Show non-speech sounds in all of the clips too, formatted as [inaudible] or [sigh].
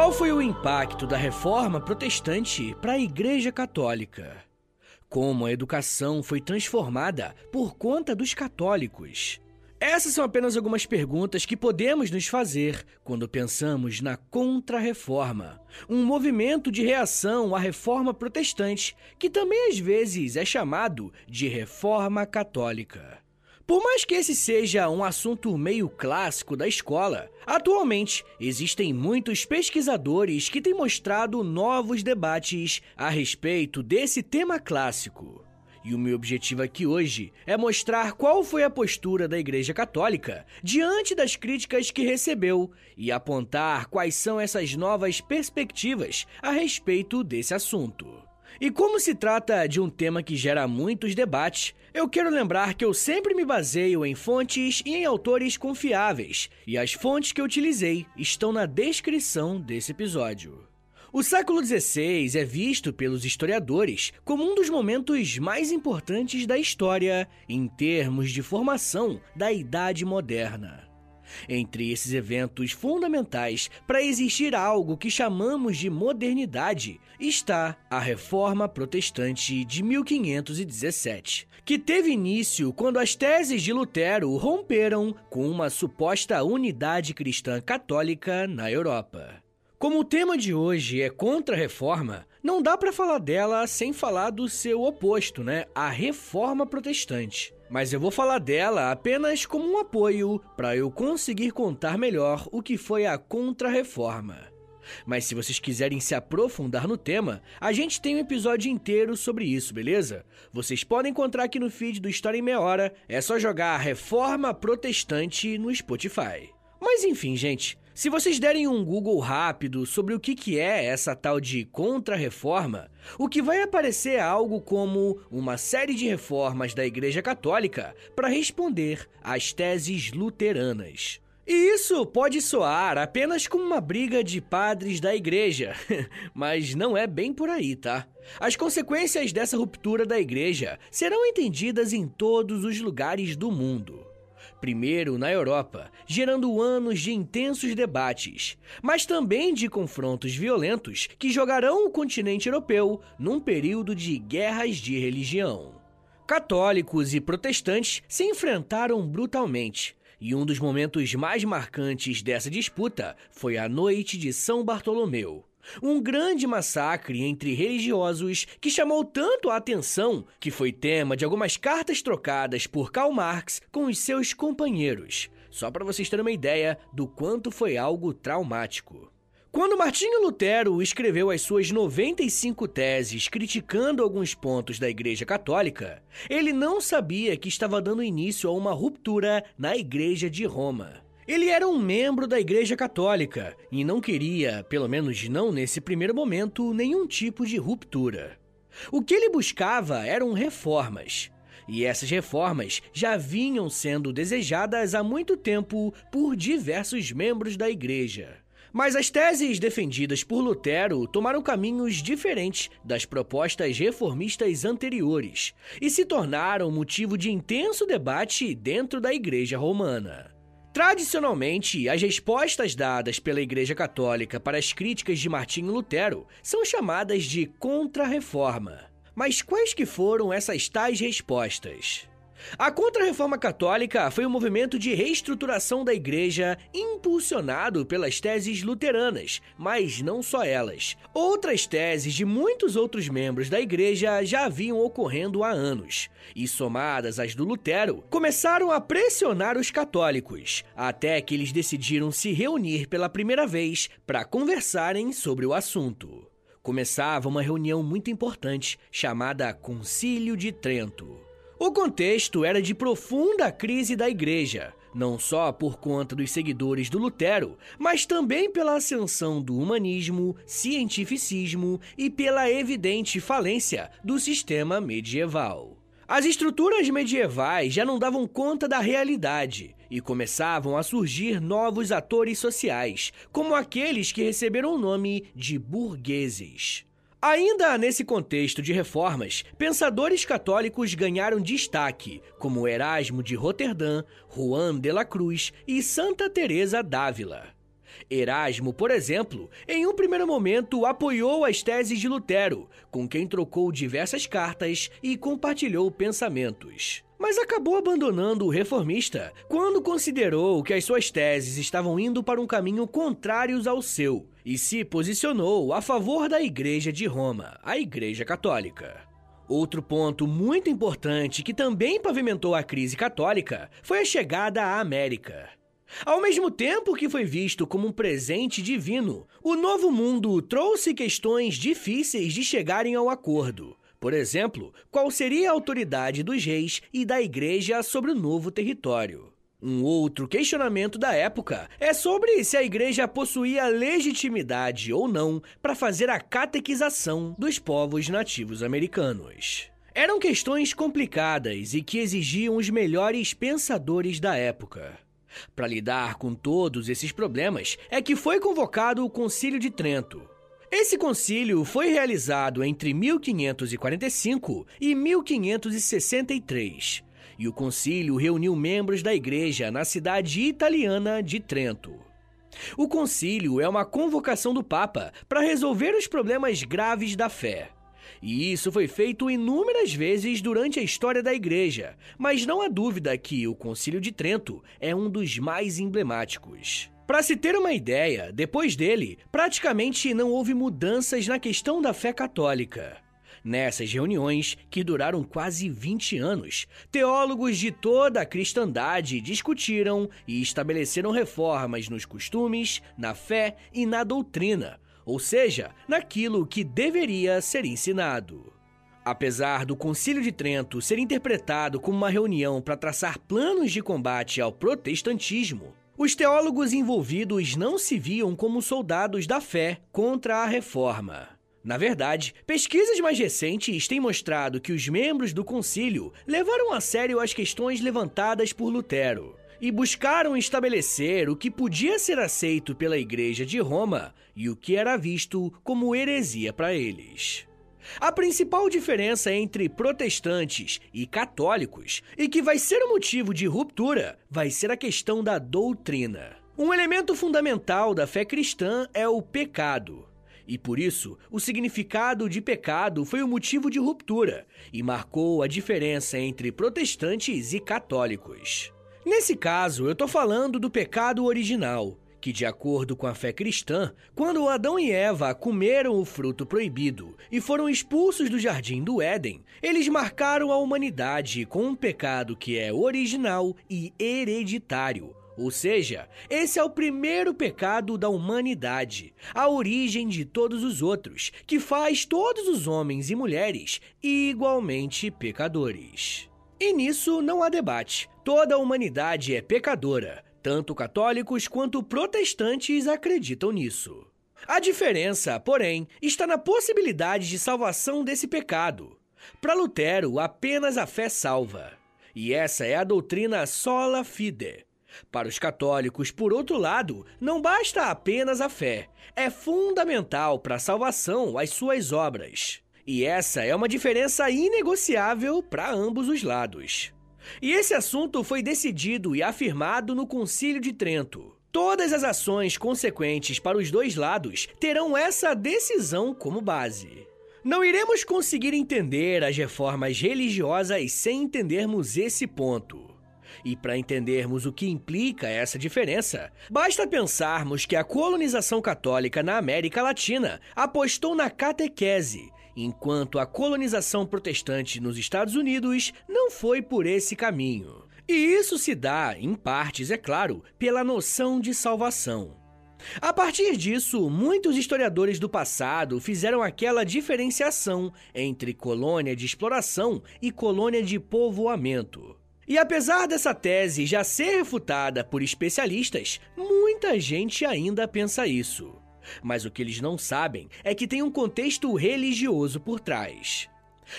Qual foi o impacto da reforma protestante para a Igreja Católica? Como a educação foi transformada por conta dos católicos? Essas são apenas algumas perguntas que podemos nos fazer quando pensamos na Contra-Reforma, um movimento de reação à reforma protestante que também às vezes é chamado de Reforma Católica. Por mais que esse seja um assunto meio clássico da escola, atualmente existem muitos pesquisadores que têm mostrado novos debates a respeito desse tema clássico. E o meu objetivo aqui hoje é mostrar qual foi a postura da Igreja Católica diante das críticas que recebeu e apontar quais são essas novas perspectivas a respeito desse assunto. E como se trata de um tema que gera muitos debates, eu quero lembrar que eu sempre me baseio em fontes e em autores confiáveis, e as fontes que eu utilizei estão na descrição desse episódio. O século XVI é visto pelos historiadores como um dos momentos mais importantes da história em termos de formação da Idade Moderna. Entre esses eventos fundamentais para existir algo que chamamos de modernidade está a Reforma Protestante de 1517, que teve início quando as teses de Lutero romperam com uma suposta unidade cristã católica na Europa. Como o tema de hoje é contra a reforma, não dá para falar dela sem falar do seu oposto, né? A reforma protestante. Mas eu vou falar dela apenas como um apoio para eu conseguir contar melhor o que foi a contra-reforma. Mas se vocês quiserem se aprofundar no tema, a gente tem um episódio inteiro sobre isso, beleza? Vocês podem encontrar aqui no feed do História em Meia Hora, é só jogar Reforma Protestante no Spotify. Mas enfim, gente, se vocês derem um Google rápido sobre o que, é essa tal de contra-reforma, o que vai aparecer é algo como uma série de reformas da Igreja Católica para responder às teses luteranas. E isso pode soar apenas como uma briga de padres da igreja, [laughs] mas não é bem por aí, tá? As consequências dessa ruptura da igreja serão entendidas em todos os lugares do mundo primeiro na Europa, gerando anos de intensos debates, mas também de confrontos violentos que jogarão o continente europeu num período de guerras de religião. Católicos e protestantes se enfrentaram brutalmente, e um dos momentos mais marcantes dessa disputa foi a Noite de São Bartolomeu, um grande massacre entre religiosos que chamou tanto a atenção que foi tema de algumas cartas trocadas por Karl Marx com os seus companheiros. Só para vocês terem uma ideia do quanto foi algo traumático. Quando Martinho Lutero escreveu as suas 95 teses criticando alguns pontos da Igreja Católica, ele não sabia que estava dando início a uma ruptura na Igreja de Roma. Ele era um membro da Igreja Católica e não queria, pelo menos não nesse primeiro momento, nenhum tipo de ruptura. O que ele buscava eram reformas. E essas reformas já vinham sendo desejadas há muito tempo por diversos membros da igreja. Mas as teses defendidas por Lutero tomaram caminhos diferentes das propostas reformistas anteriores e se tornaram motivo de intenso debate dentro da Igreja Romana. Tradicionalmente, as respostas dadas pela Igreja Católica para as críticas de Martinho Lutero são chamadas de contra-reforma. Mas quais que foram essas tais respostas? A Contra-Reforma Católica foi um movimento de reestruturação da igreja impulsionado pelas teses luteranas, mas não só elas. Outras teses de muitos outros membros da igreja já haviam ocorrendo há anos, e somadas às do Lutero, começaram a pressionar os católicos, até que eles decidiram se reunir pela primeira vez para conversarem sobre o assunto. Começava uma reunião muito importante chamada Concílio de Trento. O contexto era de profunda crise da igreja, não só por conta dos seguidores do Lutero, mas também pela ascensão do humanismo, cientificismo e pela evidente falência do sistema medieval. As estruturas medievais já não davam conta da realidade e começavam a surgir novos atores sociais, como aqueles que receberam o nome de burgueses. Ainda nesse contexto de reformas, pensadores católicos ganharam destaque, como Erasmo de Roterdã, Juan de la Cruz e Santa Teresa d'Ávila. Erasmo, por exemplo, em um primeiro momento apoiou as teses de Lutero, com quem trocou diversas cartas e compartilhou pensamentos. Mas acabou abandonando o reformista quando considerou que as suas teses estavam indo para um caminho contrário ao seu e se posicionou a favor da Igreja de Roma, a Igreja Católica. Outro ponto muito importante que também pavimentou a crise católica foi a chegada à América. Ao mesmo tempo que foi visto como um presente divino, o novo mundo trouxe questões difíceis de chegarem ao acordo. Por exemplo, qual seria a autoridade dos reis e da igreja sobre o novo território? Um outro questionamento da época é sobre se a igreja possuía legitimidade ou não para fazer a catequização dos povos nativos americanos. Eram questões complicadas e que exigiam os melhores pensadores da época. Para lidar com todos esses problemas é que foi convocado o Concílio de Trento. Esse concílio foi realizado entre 1545 e 1563 e o concílio reuniu membros da igreja na cidade italiana de Trento. O concílio é uma convocação do Papa para resolver os problemas graves da fé. E isso foi feito inúmeras vezes durante a história da igreja, mas não há dúvida que o Concílio de Trento é um dos mais emblemáticos. Para se ter uma ideia, depois dele, praticamente não houve mudanças na questão da fé católica. Nessas reuniões, que duraram quase 20 anos, teólogos de toda a cristandade discutiram e estabeleceram reformas nos costumes, na fé e na doutrina, ou seja, naquilo que deveria ser ensinado. Apesar do Concílio de Trento ser interpretado como uma reunião para traçar planos de combate ao protestantismo, os teólogos envolvidos não se viam como soldados da fé contra a reforma. Na verdade, pesquisas mais recentes têm mostrado que os membros do concílio levaram a sério as questões levantadas por Lutero e buscaram estabelecer o que podia ser aceito pela Igreja de Roma e o que era visto como heresia para eles. A principal diferença entre protestantes e católicos, e que vai ser o motivo de ruptura, vai ser a questão da doutrina. Um elemento fundamental da fé cristã é o pecado. E por isso, o significado de pecado foi o motivo de ruptura e marcou a diferença entre protestantes e católicos. Nesse caso, eu estou falando do pecado original, que, de acordo com a fé cristã, quando Adão e Eva comeram o fruto proibido e foram expulsos do jardim do Éden, eles marcaram a humanidade com um pecado que é original e hereditário, ou seja, esse é o primeiro pecado da humanidade, a origem de todos os outros, que faz todos os homens e mulheres igualmente pecadores. E nisso não há debate. Toda a humanidade é pecadora. Tanto católicos quanto protestantes acreditam nisso. A diferença, porém, está na possibilidade de salvação desse pecado. Para Lutero, apenas a fé salva. E essa é a doutrina sola fide, para os católicos, por outro lado, não basta apenas a fé, é fundamental para a salvação as suas obras. E essa é uma diferença inegociável para ambos os lados. E esse assunto foi decidido e afirmado no Concílio de Trento. Todas as ações consequentes para os dois lados terão essa decisão como base. Não iremos conseguir entender as reformas religiosas sem entendermos esse ponto. E para entendermos o que implica essa diferença, basta pensarmos que a colonização católica na América Latina apostou na catequese, enquanto a colonização protestante nos Estados Unidos não foi por esse caminho. E isso se dá, em partes, é claro, pela noção de salvação. A partir disso, muitos historiadores do passado fizeram aquela diferenciação entre colônia de exploração e colônia de povoamento. E apesar dessa tese já ser refutada por especialistas, muita gente ainda pensa isso. Mas o que eles não sabem é que tem um contexto religioso por trás.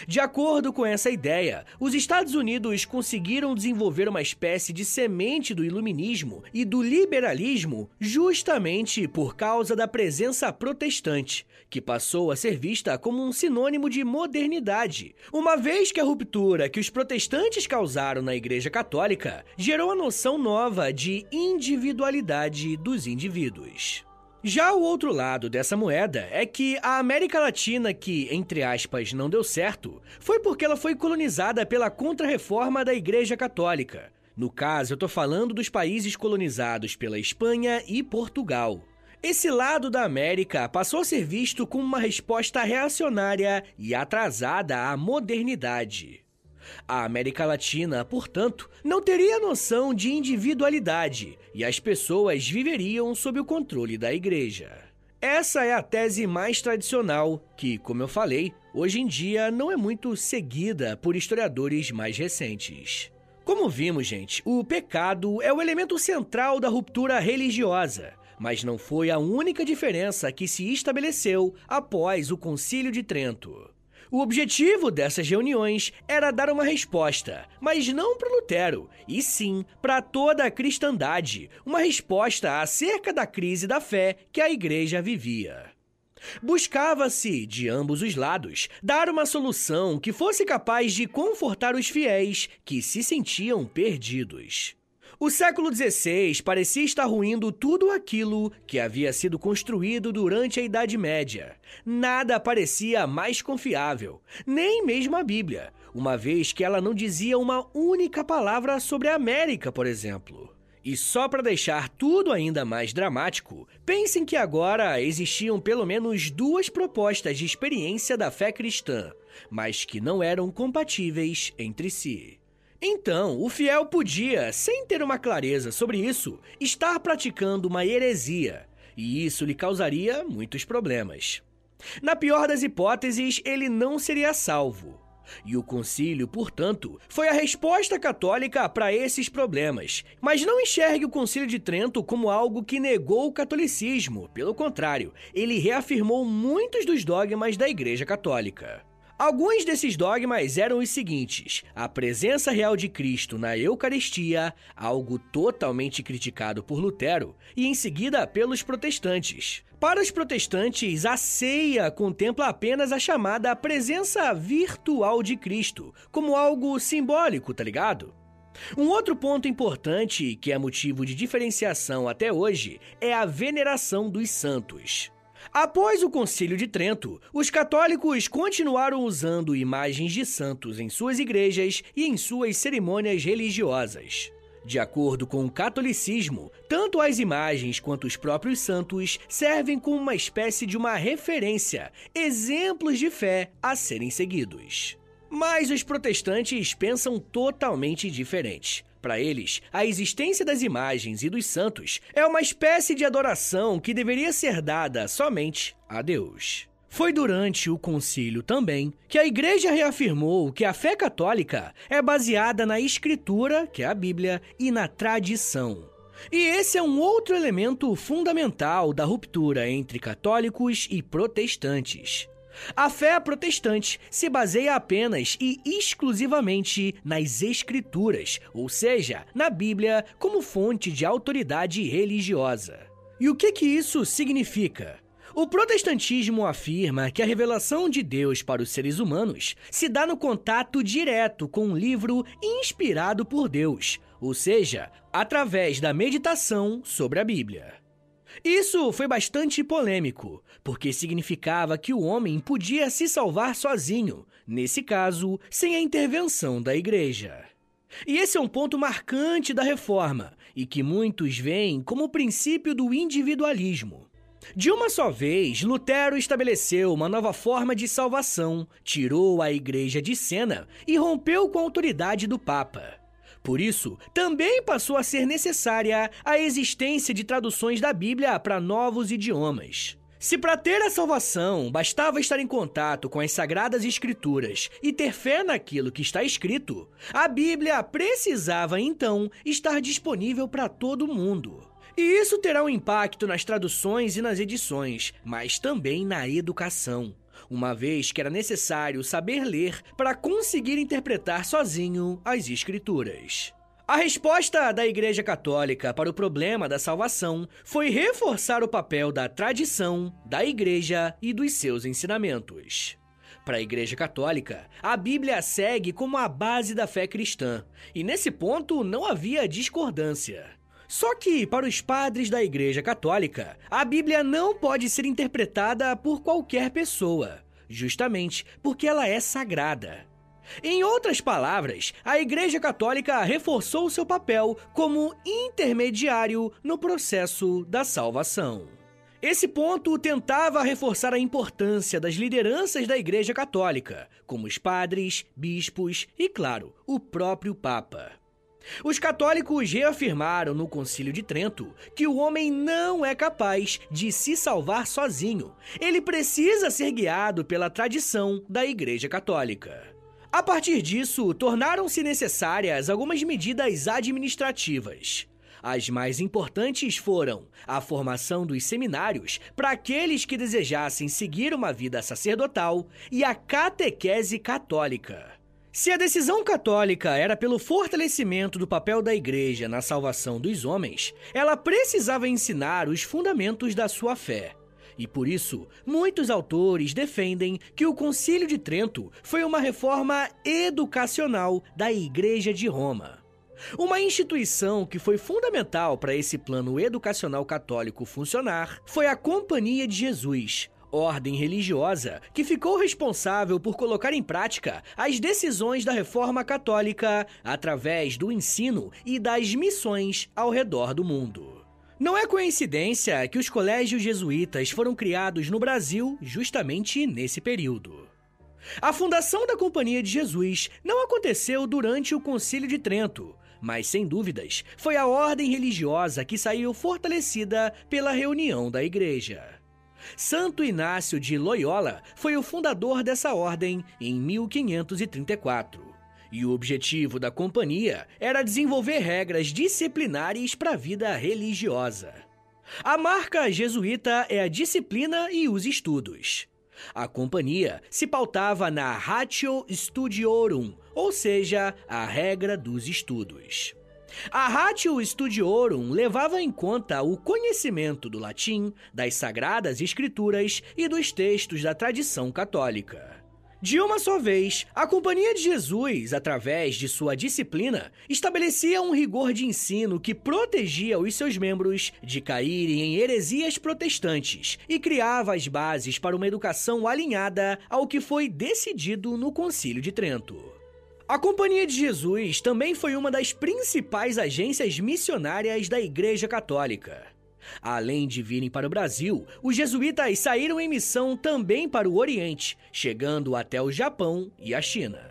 De acordo com essa ideia, os Estados Unidos conseguiram desenvolver uma espécie de semente do iluminismo e do liberalismo justamente por causa da presença protestante, que passou a ser vista como um sinônimo de modernidade, uma vez que a ruptura que os protestantes causaram na Igreja Católica gerou a noção nova de individualidade dos indivíduos. Já o outro lado dessa moeda é que a América Latina, que, entre aspas, não deu certo, foi porque ela foi colonizada pela Contra-Reforma da Igreja Católica. No caso, eu tô falando dos países colonizados pela Espanha e Portugal. Esse lado da América passou a ser visto como uma resposta reacionária e atrasada à modernidade. A América Latina, portanto, não teria noção de individualidade e as pessoas viveriam sob o controle da igreja. Essa é a tese mais tradicional, que, como eu falei, hoje em dia não é muito seguida por historiadores mais recentes. Como vimos, gente, o pecado é o elemento central da ruptura religiosa, mas não foi a única diferença que se estabeleceu após o Concílio de Trento. O objetivo dessas reuniões era dar uma resposta, mas não para Lutero, e sim para toda a cristandade, uma resposta acerca da crise da fé que a igreja vivia. Buscava-se, de ambos os lados, dar uma solução que fosse capaz de confortar os fiéis que se sentiam perdidos. O século XVI parecia estar ruindo tudo aquilo que havia sido construído durante a Idade Média. Nada parecia mais confiável, nem mesmo a Bíblia, uma vez que ela não dizia uma única palavra sobre a América, por exemplo. E só para deixar tudo ainda mais dramático, pensem que agora existiam pelo menos duas propostas de experiência da fé cristã, mas que não eram compatíveis entre si. Então, o fiel podia, sem ter uma clareza sobre isso, estar praticando uma heresia, e isso lhe causaria muitos problemas. Na pior das hipóteses, ele não seria salvo. E o concílio, portanto, foi a resposta católica para esses problemas. Mas não enxergue o concílio de Trento como algo que negou o catolicismo. Pelo contrário, ele reafirmou muitos dos dogmas da Igreja Católica. Alguns desses dogmas eram os seguintes: a presença real de Cristo na Eucaristia, algo totalmente criticado por Lutero, e em seguida pelos protestantes. Para os protestantes, a ceia contempla apenas a chamada presença virtual de Cristo, como algo simbólico, tá ligado? Um outro ponto importante, que é motivo de diferenciação até hoje, é a veneração dos santos. Após o Concílio de Trento, os católicos continuaram usando imagens de santos em suas igrejas e em suas cerimônias religiosas. De acordo com o catolicismo, tanto as imagens quanto os próprios santos servem como uma espécie de uma referência, exemplos de fé a serem seguidos. Mas os protestantes pensam totalmente diferente. Para eles, a existência das imagens e dos santos é uma espécie de adoração que deveria ser dada somente a Deus. Foi durante o concílio também que a igreja reafirmou que a fé católica é baseada na escritura, que é a Bíblia, e na tradição. E esse é um outro elemento fundamental da ruptura entre católicos e protestantes. A fé protestante se baseia apenas e exclusivamente nas Escrituras, ou seja, na Bíblia, como fonte de autoridade religiosa. E o que, que isso significa? O protestantismo afirma que a revelação de Deus para os seres humanos se dá no contato direto com um livro inspirado por Deus, ou seja, através da meditação sobre a Bíblia. Isso foi bastante polêmico, porque significava que o homem podia se salvar sozinho, nesse caso, sem a intervenção da igreja. E esse é um ponto marcante da reforma e que muitos veem como o princípio do individualismo. De uma só vez, Lutero estabeleceu uma nova forma de salvação, tirou a igreja de cena e rompeu com a autoridade do Papa. Por isso, também passou a ser necessária a existência de traduções da Bíblia para novos idiomas. Se para ter a salvação bastava estar em contato com as sagradas escrituras e ter fé naquilo que está escrito, a Bíblia precisava então estar disponível para todo mundo. E isso terá um impacto nas traduções e nas edições, mas também na educação. Uma vez que era necessário saber ler para conseguir interpretar sozinho as Escrituras. A resposta da Igreja Católica para o problema da salvação foi reforçar o papel da tradição, da Igreja e dos seus ensinamentos. Para a Igreja Católica, a Bíblia segue como a base da fé cristã, e nesse ponto não havia discordância. Só que, para os padres da Igreja Católica, a Bíblia não pode ser interpretada por qualquer pessoa, justamente porque ela é sagrada. Em outras palavras, a Igreja Católica reforçou seu papel como intermediário no processo da salvação. Esse ponto tentava reforçar a importância das lideranças da Igreja Católica, como os padres, bispos e, claro, o próprio Papa. Os católicos reafirmaram no Concílio de Trento que o homem não é capaz de se salvar sozinho. Ele precisa ser guiado pela tradição da Igreja Católica. A partir disso, tornaram-se necessárias algumas medidas administrativas. As mais importantes foram a formação dos seminários para aqueles que desejassem seguir uma vida sacerdotal e a catequese católica. Se a decisão católica era pelo fortalecimento do papel da Igreja na salvação dos homens, ela precisava ensinar os fundamentos da sua fé. E por isso, muitos autores defendem que o Concílio de Trento foi uma reforma educacional da Igreja de Roma. Uma instituição que foi fundamental para esse plano educacional católico funcionar foi a Companhia de Jesus, ordem religiosa que ficou responsável por colocar em prática as decisões da reforma católica através do ensino e das missões ao redor do mundo. Não é coincidência que os colégios jesuítas foram criados no Brasil justamente nesse período. A fundação da Companhia de Jesus não aconteceu durante o Concílio de Trento, mas sem dúvidas foi a ordem religiosa que saiu fortalecida pela reunião da Igreja. Santo Inácio de Loyola foi o fundador dessa ordem em 1534 e o objetivo da companhia era desenvolver regras disciplinares para a vida religiosa. A marca jesuíta é a disciplina e os estudos. A companhia se pautava na Ratio Studiorum, ou seja, a regra dos estudos. A Ratio Studiorum levava em conta o conhecimento do latim, das sagradas escrituras e dos textos da tradição católica. De uma só vez, a Companhia de Jesus, através de sua disciplina, estabelecia um rigor de ensino que protegia os seus membros de caírem em heresias protestantes e criava as bases para uma educação alinhada ao que foi decidido no Concílio de Trento. A Companhia de Jesus também foi uma das principais agências missionárias da Igreja Católica. Além de virem para o Brasil, os jesuítas saíram em missão também para o Oriente, chegando até o Japão e a China.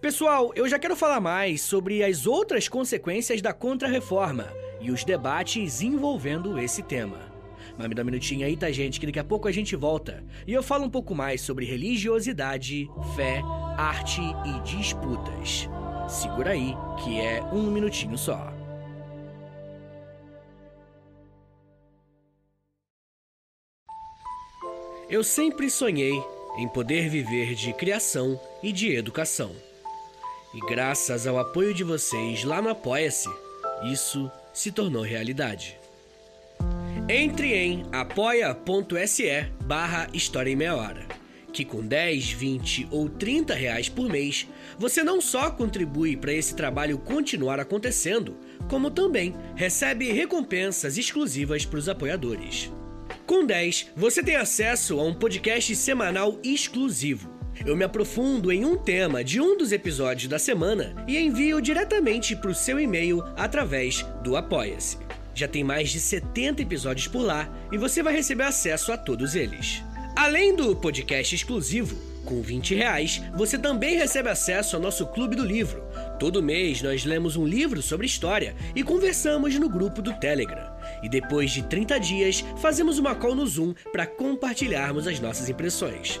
Pessoal, eu já quero falar mais sobre as outras consequências da Contra-Reforma e os debates envolvendo esse tema. Mas me dá um minutinho aí, tá, gente? Que daqui a pouco a gente volta e eu falo um pouco mais sobre religiosidade, fé, arte e disputas. Segura aí, que é um minutinho só. Eu sempre sonhei em poder viver de criação e de educação. E graças ao apoio de vocês lá no Apoia-se, isso se tornou realidade. Entre em apoia.se barra História em Meia Hora, que com 10, 20 ou 30 reais por mês, você não só contribui para esse trabalho continuar acontecendo, como também recebe recompensas exclusivas para os apoiadores. Com 10, você tem acesso a um podcast semanal exclusivo. Eu me aprofundo em um tema de um dos episódios da semana e envio diretamente para o seu e-mail através do Apoia-se. Já tem mais de 70 episódios por lá e você vai receber acesso a todos eles. Além do podcast exclusivo, com 20 reais, você também recebe acesso ao nosso Clube do Livro. Todo mês nós lemos um livro sobre história e conversamos no grupo do Telegram. E depois de 30 dias, fazemos uma call no Zoom para compartilharmos as nossas impressões.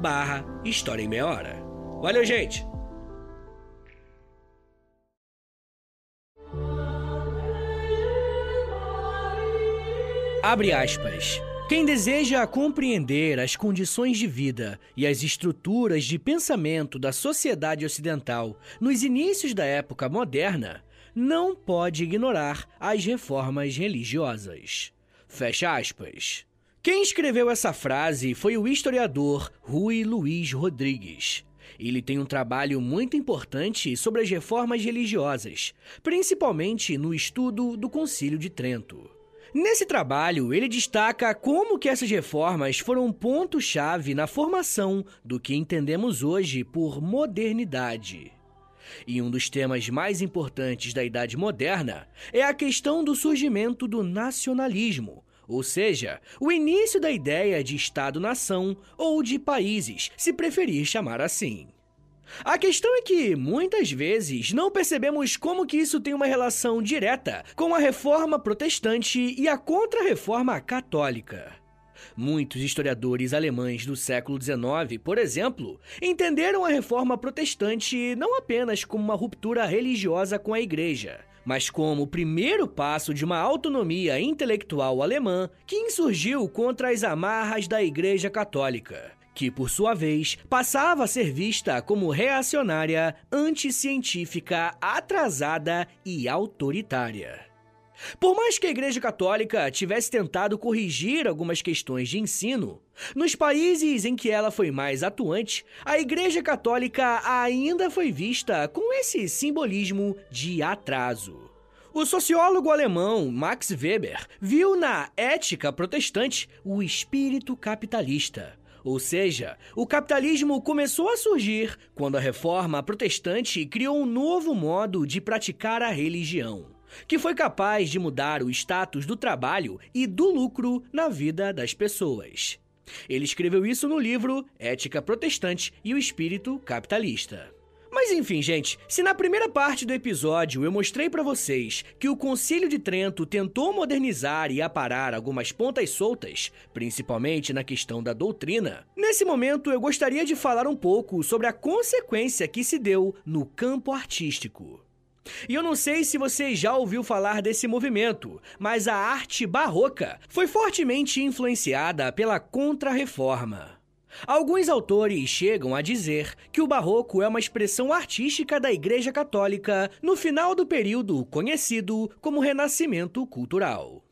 barra História em Meia Hora. Valeu, gente! Abre aspas. Quem deseja compreender as condições de vida e as estruturas de pensamento da sociedade ocidental nos inícios da época moderna, não pode ignorar as reformas religiosas. Fecha aspas. Quem escreveu essa frase foi o historiador Rui Luiz Rodrigues. Ele tem um trabalho muito importante sobre as reformas religiosas, principalmente no estudo do Concílio de Trento. Nesse trabalho, ele destaca como que essas reformas foram um ponto-chave na formação do que entendemos hoje por modernidade. E um dos temas mais importantes da Idade Moderna é a questão do surgimento do nacionalismo, ou seja, o início da ideia de Estado-nação ou de países, se preferir chamar assim. A questão é que, muitas vezes, não percebemos como que isso tem uma relação direta com a reforma protestante e a contra-reforma católica. Muitos historiadores alemães do século XIX, por exemplo, entenderam a reforma protestante não apenas como uma ruptura religiosa com a igreja, mas como o primeiro passo de uma autonomia intelectual alemã que insurgiu contra as amarras da Igreja Católica que, por sua vez, passava a ser vista como reacionária, anticientífica, atrasada e autoritária. Por mais que a Igreja Católica tivesse tentado corrigir algumas questões de ensino, nos países em que ela foi mais atuante, a Igreja Católica ainda foi vista com esse simbolismo de atraso. O sociólogo alemão Max Weber viu na ética protestante o espírito capitalista, ou seja, o capitalismo começou a surgir quando a reforma protestante criou um novo modo de praticar a religião, que foi capaz de mudar o status do trabalho e do lucro na vida das pessoas. Ele escreveu isso no livro Ética Protestante e o Espírito Capitalista. Mas enfim, gente, se na primeira parte do episódio eu mostrei para vocês que o Concílio de Trento tentou modernizar e aparar algumas pontas soltas, principalmente na questão da doutrina, nesse momento eu gostaria de falar um pouco sobre a consequência que se deu no campo artístico. E eu não sei se você já ouviu falar desse movimento, mas a arte barroca foi fortemente influenciada pela Contra-Reforma. Alguns autores chegam a dizer que o barroco é uma expressão artística da Igreja Católica no final do período conhecido como Renascimento Cultural.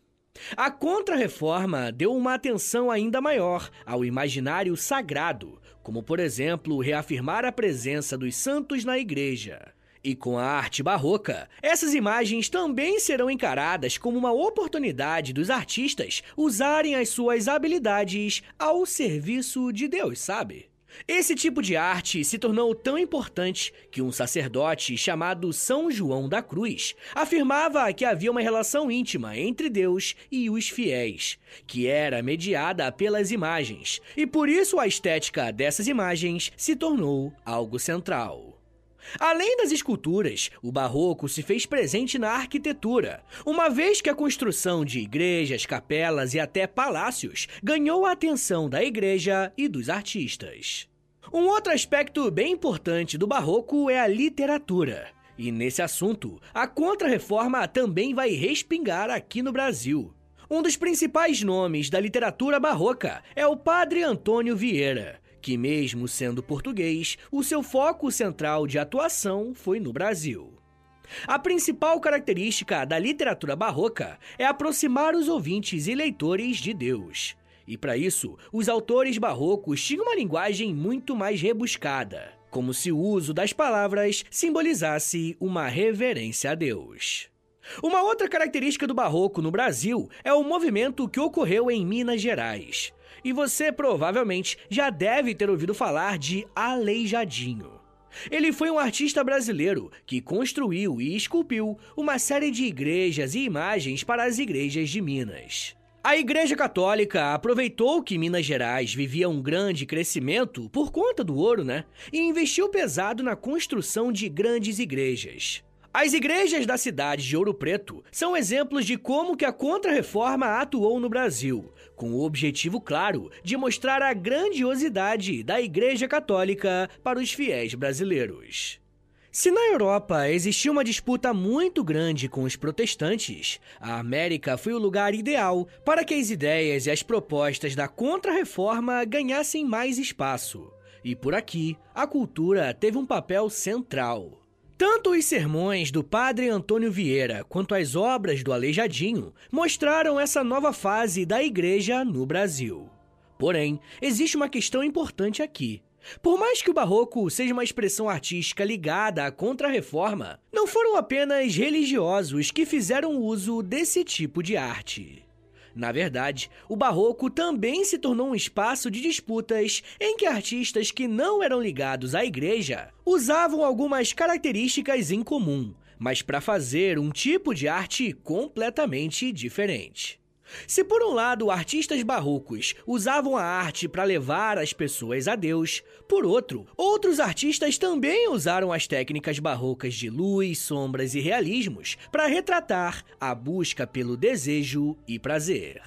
A Contra-Reforma deu uma atenção ainda maior ao imaginário sagrado, como, por exemplo, reafirmar a presença dos santos na igreja. E com a arte barroca, essas imagens também serão encaradas como uma oportunidade dos artistas usarem as suas habilidades ao serviço de Deus, sabe? Esse tipo de arte se tornou tão importante que um sacerdote chamado São João da Cruz afirmava que havia uma relação íntima entre Deus e os fiéis, que era mediada pelas imagens, e por isso a estética dessas imagens se tornou algo central. Além das esculturas, o barroco se fez presente na arquitetura, uma vez que a construção de igrejas, capelas e até palácios ganhou a atenção da igreja e dos artistas. Um outro aspecto bem importante do barroco é a literatura. E nesse assunto, a Contra-Reforma também vai respingar aqui no Brasil. Um dos principais nomes da literatura barroca é o Padre Antônio Vieira, que, mesmo sendo português, o seu foco central de atuação foi no Brasil. A principal característica da literatura barroca é aproximar os ouvintes e leitores de Deus. E para isso, os autores barrocos tinham uma linguagem muito mais rebuscada, como se o uso das palavras simbolizasse uma reverência a Deus. Uma outra característica do barroco no Brasil é o movimento que ocorreu em Minas Gerais, e você provavelmente já deve ter ouvido falar de Aleijadinho. Ele foi um artista brasileiro que construiu e esculpiu uma série de igrejas e imagens para as igrejas de Minas. A Igreja Católica aproveitou que Minas Gerais vivia um grande crescimento por conta do ouro, né? E investiu pesado na construção de grandes igrejas. As igrejas da cidade de Ouro Preto são exemplos de como que a Contra-Reforma atuou no Brasil, com o objetivo claro de mostrar a grandiosidade da Igreja Católica para os fiéis brasileiros. Se na Europa existia uma disputa muito grande com os protestantes, a América foi o lugar ideal para que as ideias e as propostas da Contra-Reforma ganhassem mais espaço. E por aqui, a cultura teve um papel central. Tanto os sermões do padre Antônio Vieira quanto as obras do Aleijadinho mostraram essa nova fase da igreja no Brasil. Porém, existe uma questão importante aqui. Por mais que o barroco seja uma expressão artística ligada à Contra-Reforma, não foram apenas religiosos que fizeram uso desse tipo de arte. Na verdade, o barroco também se tornou um espaço de disputas em que artistas que não eram ligados à igreja usavam algumas características em comum, mas para fazer um tipo de arte completamente diferente. Se por um lado artistas barrocos usavam a arte para levar as pessoas a Deus, por outro, outros artistas também usaram as técnicas barrocas de luz, sombras e realismos para retratar a busca pelo desejo e prazer.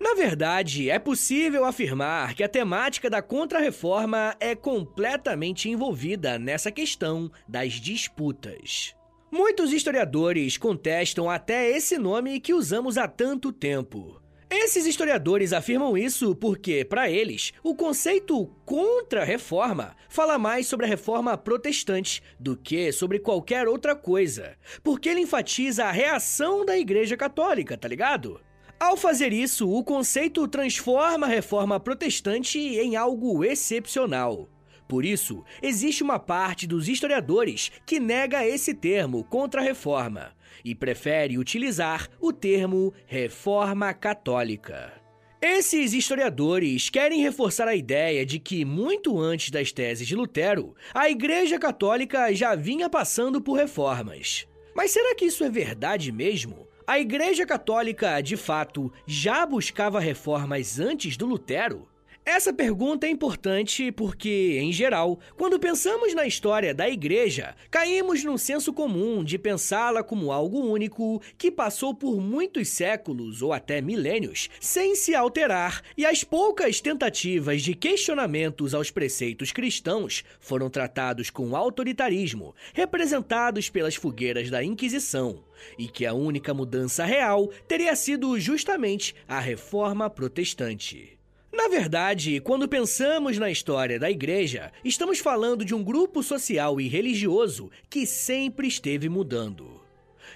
Na verdade, é possível afirmar que a temática da Contra-Reforma é completamente envolvida nessa questão das disputas. Muitos historiadores contestam até esse nome que usamos há tanto tempo. Esses historiadores afirmam isso porque, para eles, o conceito contra-reforma fala mais sobre a reforma protestante do que sobre qualquer outra coisa, porque ele enfatiza a reação da Igreja Católica, tá ligado? Ao fazer isso, o conceito transforma a reforma protestante em algo excepcional. Por isso, existe uma parte dos historiadores que nega esse termo contra-reforma e prefere utilizar o termo reforma católica. Esses historiadores querem reforçar a ideia de que, muito antes das teses de Lutero, a Igreja Católica já vinha passando por reformas. Mas será que isso é verdade mesmo? A Igreja Católica, de fato, já buscava reformas antes do Lutero? Essa pergunta é importante porque, em geral, quando pensamos na história da igreja, caímos num senso comum de pensá-la como algo único que passou por muitos séculos ou até milênios sem se alterar, e as poucas tentativas de questionamentos aos preceitos cristãos foram tratados com autoritarismo, representados pelas fogueiras da Inquisição e que a única mudança real teria sido justamente a reforma protestante. Na verdade, quando pensamos na história da igreja, estamos falando de um grupo social e religioso que sempre esteve mudando.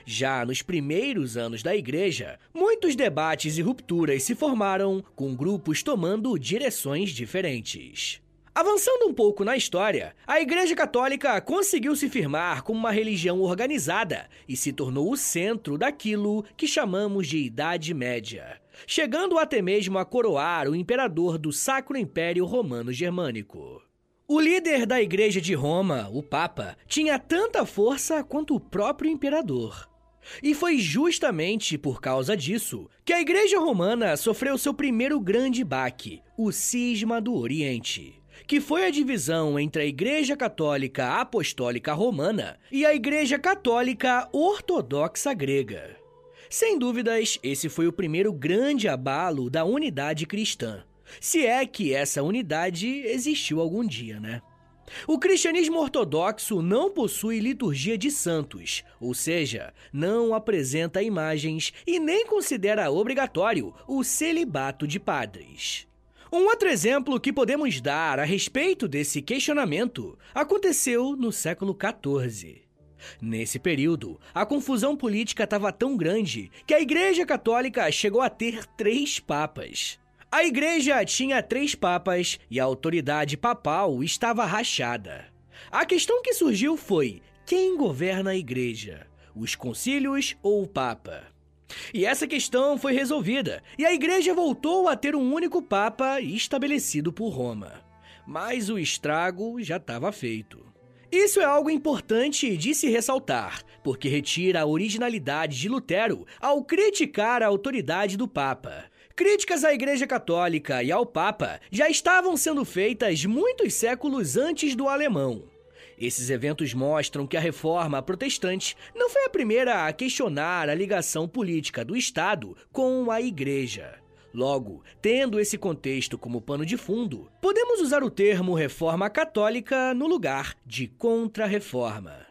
Já nos primeiros anos da igreja, muitos debates e rupturas se formaram, com grupos tomando direções diferentes. Avançando um pouco na história, a Igreja Católica conseguiu se firmar como uma religião organizada e se tornou o centro daquilo que chamamos de Idade Média, chegando até mesmo a coroar o imperador do Sacro Império Romano Germânico. O líder da Igreja de Roma, o Papa, tinha tanta força quanto o próprio imperador. E foi justamente por causa disso que a Igreja Romana sofreu seu primeiro grande baque, o Cisma do Oriente que foi a divisão entre a Igreja Católica Apostólica Romana e a Igreja Católica Ortodoxa Grega. Sem dúvidas, esse foi o primeiro grande abalo da unidade cristã. Se é que essa unidade existiu algum dia, né? O cristianismo ortodoxo não possui liturgia de santos, ou seja, não apresenta imagens e nem considera obrigatório o celibato de padres. Um outro exemplo que podemos dar a respeito desse questionamento aconteceu no século XIV. Nesse período, a confusão política estava tão grande que a Igreja Católica chegou a ter três papas. A Igreja tinha três papas e a autoridade papal estava rachada. A questão que surgiu foi: quem governa a Igreja? Os concílios ou o Papa? E essa questão foi resolvida, e a igreja voltou a ter um único papa estabelecido por Roma. Mas o estrago já estava feito. Isso é algo importante de se ressaltar, porque retira a originalidade de Lutero ao criticar a autoridade do Papa. Críticas à Igreja Católica e ao Papa já estavam sendo feitas muitos séculos antes do alemão. Esses eventos mostram que a reforma protestante não foi a primeira a questionar a ligação política do Estado com a Igreja. Logo, tendo esse contexto como pano de fundo, podemos usar o termo reforma católica no lugar de contra-reforma.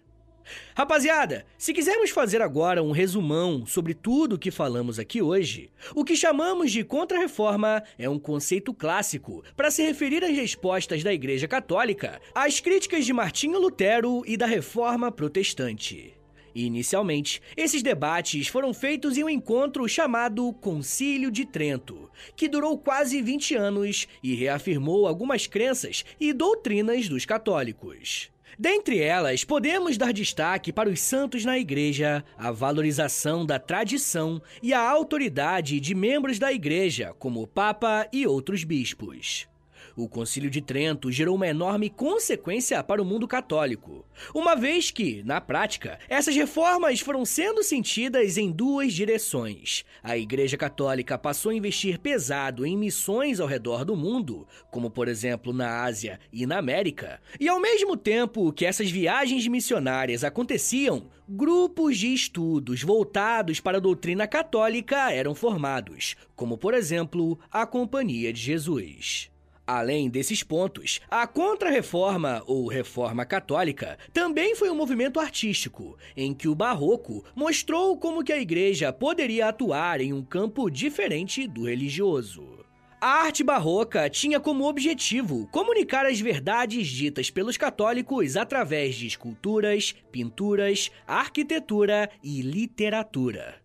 Rapaziada, se quisermos fazer agora um resumão sobre tudo o que falamos aqui hoje, o que chamamos de contra-reforma é um conceito clássico para se referir às respostas da Igreja Católica às críticas de Martinho Lutero e da Reforma Protestante. Inicialmente, esses debates foram feitos em um encontro chamado Concílio de Trento, que durou quase 20 anos e reafirmou algumas crenças e doutrinas dos católicos. Dentre elas, podemos dar destaque para os santos na igreja, a valorização da tradição e a autoridade de membros da igreja, como o Papa e outros bispos. O Concílio de Trento gerou uma enorme consequência para o mundo católico, uma vez que, na prática, essas reformas foram sendo sentidas em duas direções. A Igreja Católica passou a investir pesado em missões ao redor do mundo, como por exemplo na Ásia e na América, e ao mesmo tempo que essas viagens missionárias aconteciam, grupos de estudos voltados para a doutrina católica eram formados, como por exemplo a Companhia de Jesus. Além desses pontos, a Contra-Reforma, ou Reforma Católica, também foi um movimento artístico, em que o Barroco mostrou como que a igreja poderia atuar em um campo diferente do religioso. A arte barroca tinha como objetivo comunicar as verdades ditas pelos católicos através de esculturas, pinturas, arquitetura e literatura.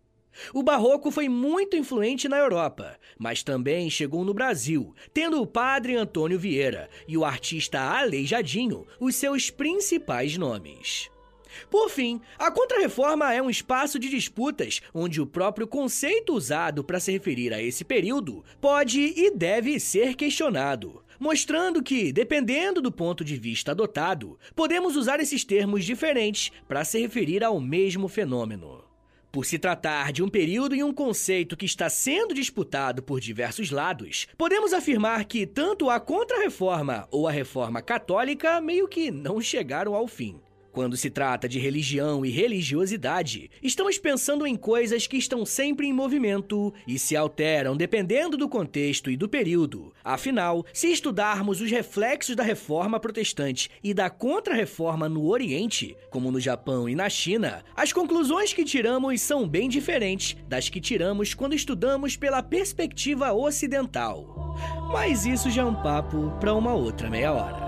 O barroco foi muito influente na Europa, mas também chegou no Brasil, tendo o padre Antônio Vieira e o artista Aleijadinho os seus principais nomes. Por fim, a Contra-Reforma é um espaço de disputas onde o próprio conceito usado para se referir a esse período pode e deve ser questionado, mostrando que, dependendo do ponto de vista adotado, podemos usar esses termos diferentes para se referir ao mesmo fenômeno. Por se tratar de um período e um conceito que está sendo disputado por diversos lados, podemos afirmar que tanto a Contra-Reforma ou a Reforma Católica meio que não chegaram ao fim. Quando se trata de religião e religiosidade, estamos pensando em coisas que estão sempre em movimento e se alteram dependendo do contexto e do período. Afinal, se estudarmos os reflexos da reforma protestante e da contra-reforma no Oriente, como no Japão e na China, as conclusões que tiramos são bem diferentes das que tiramos quando estudamos pela perspectiva ocidental. Mas isso já é um papo para uma outra meia hora.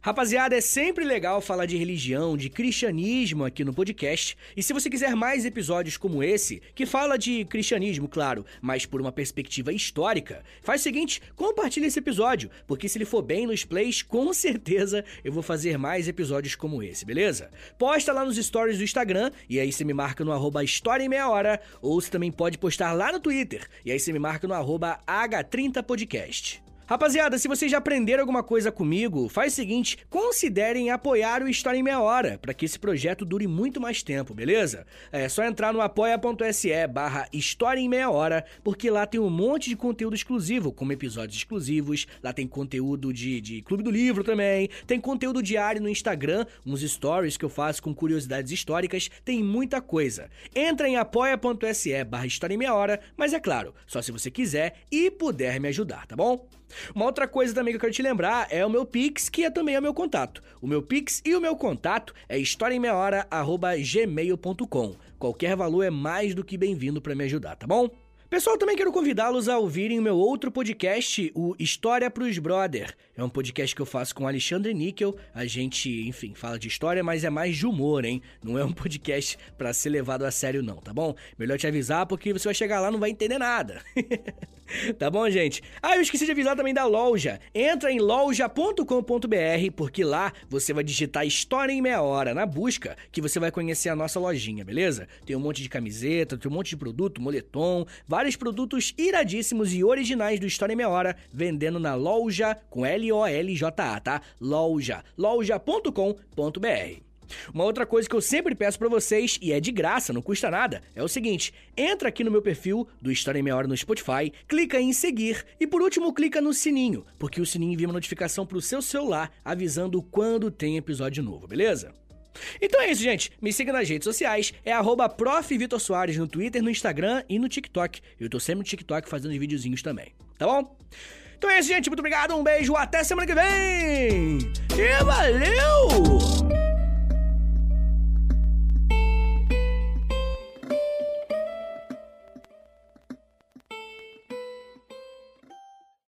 Rapaziada, é sempre legal falar de religião, de cristianismo aqui no podcast. E se você quiser mais episódios como esse, que fala de cristianismo, claro, mas por uma perspectiva histórica, faz o seguinte, compartilha esse episódio, porque se ele for bem nos plays, com [laughs] certeza eu vou fazer mais episódios como esse, beleza? Posta lá nos stories do Instagram, e aí você me marca no arroba História em Meia Hora, ou você também pode postar lá no Twitter, e aí você me marca no arroba H30podcast. Rapaziada, se vocês já aprenderam alguma coisa comigo, faz o seguinte, considerem apoiar o História em Meia Hora, para que esse projeto dure muito mais tempo, beleza? É só entrar no apoia.se barra História em Meia Hora, porque lá tem um monte de conteúdo exclusivo, como episódios exclusivos, lá tem conteúdo de, de Clube do Livro também, tem conteúdo diário no Instagram, uns stories que eu faço com curiosidades históricas, tem muita coisa. Entra em apoia.se barra História em Meia Hora, mas é claro, só se você quiser e puder me ajudar, tá bom? Uma outra coisa também que eu quero te lembrar é o meu Pix, que é também é o meu contato. O meu Pix e o meu contato é historiaemmeiahora.gmail.com. Qualquer valor é mais do que bem-vindo para me ajudar, tá bom? Pessoal, também quero convidá-los a ouvirem o meu outro podcast, o História pros Brother. É um podcast que eu faço com Alexandre Níquel. A gente, enfim, fala de história, mas é mais de humor, hein? Não é um podcast para ser levado a sério, não, tá bom? Melhor te avisar porque você vai chegar lá e não vai entender nada. [laughs] tá bom, gente? Ah, eu esqueci de avisar também da loja. Entra em loja.com.br porque lá você vai digitar História em Meia Hora na busca que você vai conhecer a nossa lojinha, beleza? Tem um monte de camiseta, tem um monte de produto, moletom, vários produtos iradíssimos e originais do História em Meia Hora vendendo na loja com L-O-L-J-A, tá? Loja, loja.com.br. Uma outra coisa que eu sempre peço para vocês, e é de graça, não custa nada, é o seguinte: entra aqui no meu perfil do História em Meia Hora no Spotify, clica em seguir e por último clica no sininho, porque o sininho envia uma notificação pro seu celular avisando quando tem episódio novo, beleza? Então é isso, gente. Me siga nas redes sociais. É arroba no Twitter, no Instagram e no TikTok. Eu tô sempre no TikTok fazendo os videozinhos também. Tá bom? Então é isso, gente. Muito obrigado. Um beijo. Até semana que vem. E valeu!